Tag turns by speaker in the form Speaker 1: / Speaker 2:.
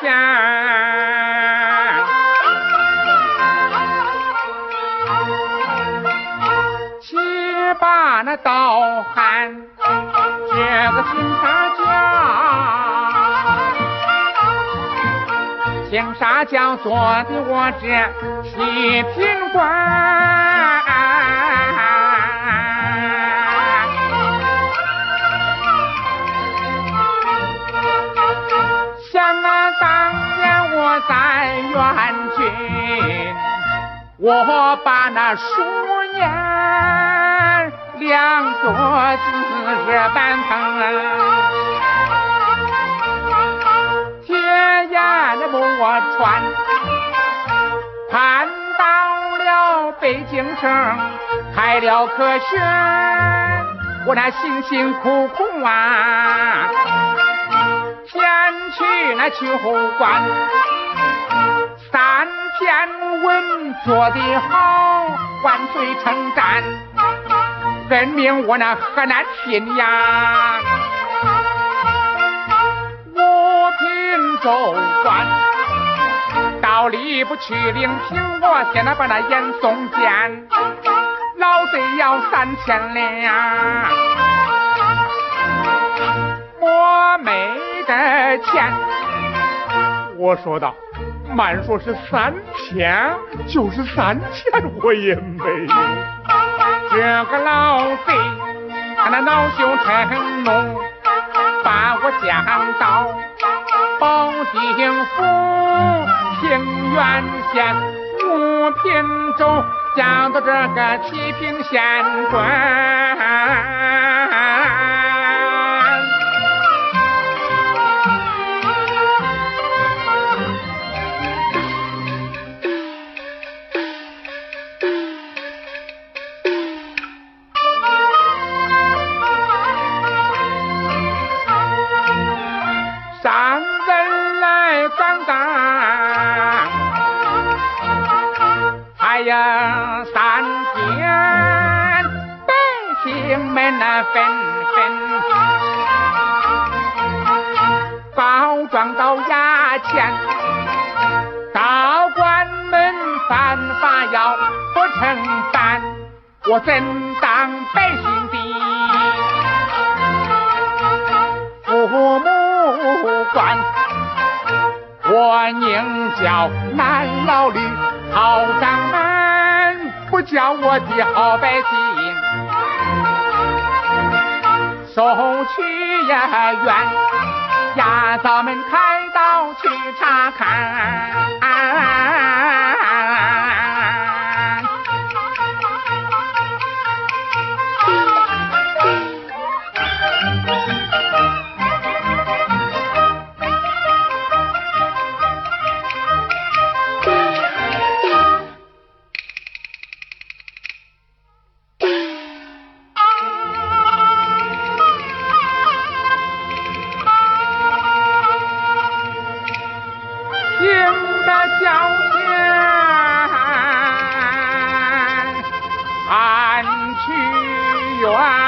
Speaker 1: 前，去把那刀汉这个行杀将，行杀将做的我这七品官。我把那书言两座字是板腾，铁眼的我穿，盼到了北京城，开了科学，我那辛辛苦苦啊，先去那秋关。做得好，万岁称赞，任命我那河南平阳五品州官，到吏部去领凭，我现在把那严嵩见，老贼要三千两，我没得钱，我说道。慢说是三千，就是三千我也没有。这个老贼，他那恼羞成怒，把我降到保定府平原县五品州，降到这个七品县官。三天，百姓们那纷纷告状到衙前，道官们犯法要不承担，我怎当宁叫南老吕好长门。不叫我的好百姓送去呀院，衙早们开刀去查看。去远。